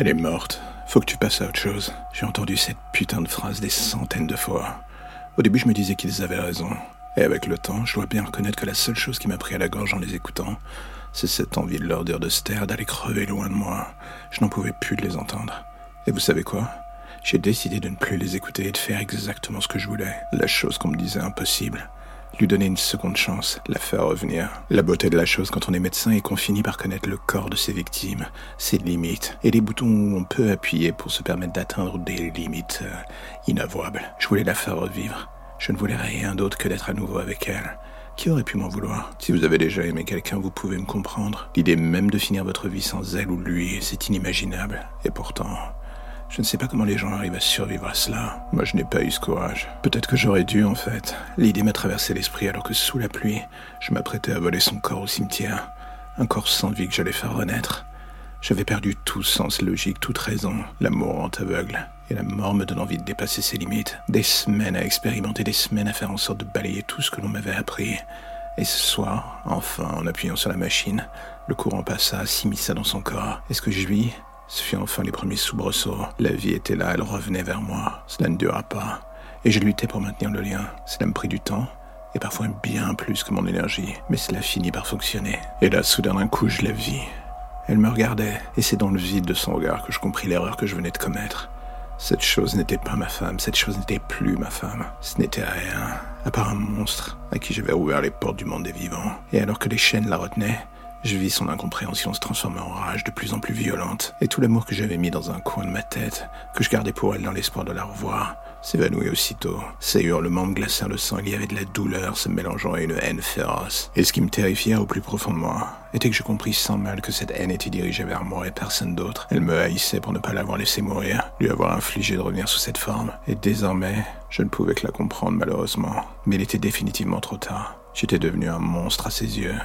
Elle est morte. Faut que tu passes à autre chose. J'ai entendu cette putain de phrase des centaines de fois. Au début, je me disais qu'ils avaient raison. Et avec le temps, je dois bien reconnaître que la seule chose qui m'a pris à la gorge en les écoutant, c'est cette envie de leur dire de se taire, d'aller crever loin de moi. Je n'en pouvais plus de les entendre. Et vous savez quoi? J'ai décidé de ne plus les écouter et de faire exactement ce que je voulais. La chose qu'on me disait impossible. Lui donner une seconde chance, la faire revenir. La beauté de la chose quand on est médecin et qu'on finit par connaître le corps de ses victimes, ses limites, et les boutons où on peut appuyer pour se permettre d'atteindre des limites euh, inavouables. Je voulais la faire revivre. Je ne voulais rien d'autre que d'être à nouveau avec elle. Qui aurait pu m'en vouloir? Si vous avez déjà aimé quelqu'un, vous pouvez me comprendre. L'idée même de finir votre vie sans elle ou lui, c'est inimaginable. Et pourtant, je ne sais pas comment les gens arrivent à survivre à cela. Moi, je n'ai pas eu ce courage. Peut-être que j'aurais dû, en fait. L'idée m'a traversé l'esprit alors que sous la pluie, je m'apprêtais à voler son corps au cimetière. Un corps sans vie que j'allais faire renaître. J'avais perdu tout sens logique, toute raison. L'amour rend aveugle. Et la mort me donne envie de dépasser ses limites. Des semaines à expérimenter, des semaines à faire en sorte de balayer tout ce que l'on m'avait appris. Et ce soir, enfin, en appuyant sur la machine, le courant passa, s'immisça dans son corps. Et ce que je vis? Ce fut enfin les premiers soubresauts. La vie était là, elle revenait vers moi. Cela ne dura pas. Et je luttais pour maintenir le lien. Cela me prit du temps, et parfois bien plus que mon énergie. Mais cela finit par fonctionner. Et là, soudain d'un coup, je la vis. Elle me regardait, et c'est dans le vide de son regard que je compris l'erreur que je venais de commettre. Cette chose n'était pas ma femme, cette chose n'était plus ma femme. Ce n'était rien, à part un monstre à qui j'avais ouvert les portes du monde des vivants. Et alors que les chaînes la retenaient, je vis son incompréhension se transformer en rage de plus en plus violente, et tout l'amour que j'avais mis dans un coin de ma tête, que je gardais pour elle dans l'espoir de la revoir, s'évanouit aussitôt. Ses hurlements me glacèrent le sang, il y avait de la douleur se mélangeant à une haine féroce. Et ce qui me terrifia au plus profond de moi était que je compris sans mal que cette haine était dirigée vers moi et personne d'autre. Elle me haïssait pour ne pas l'avoir laissé mourir, lui avoir infligé de revenir sous cette forme. Et désormais, je ne pouvais que la comprendre malheureusement. Mais il était définitivement trop tard. J'étais devenu un monstre à ses yeux.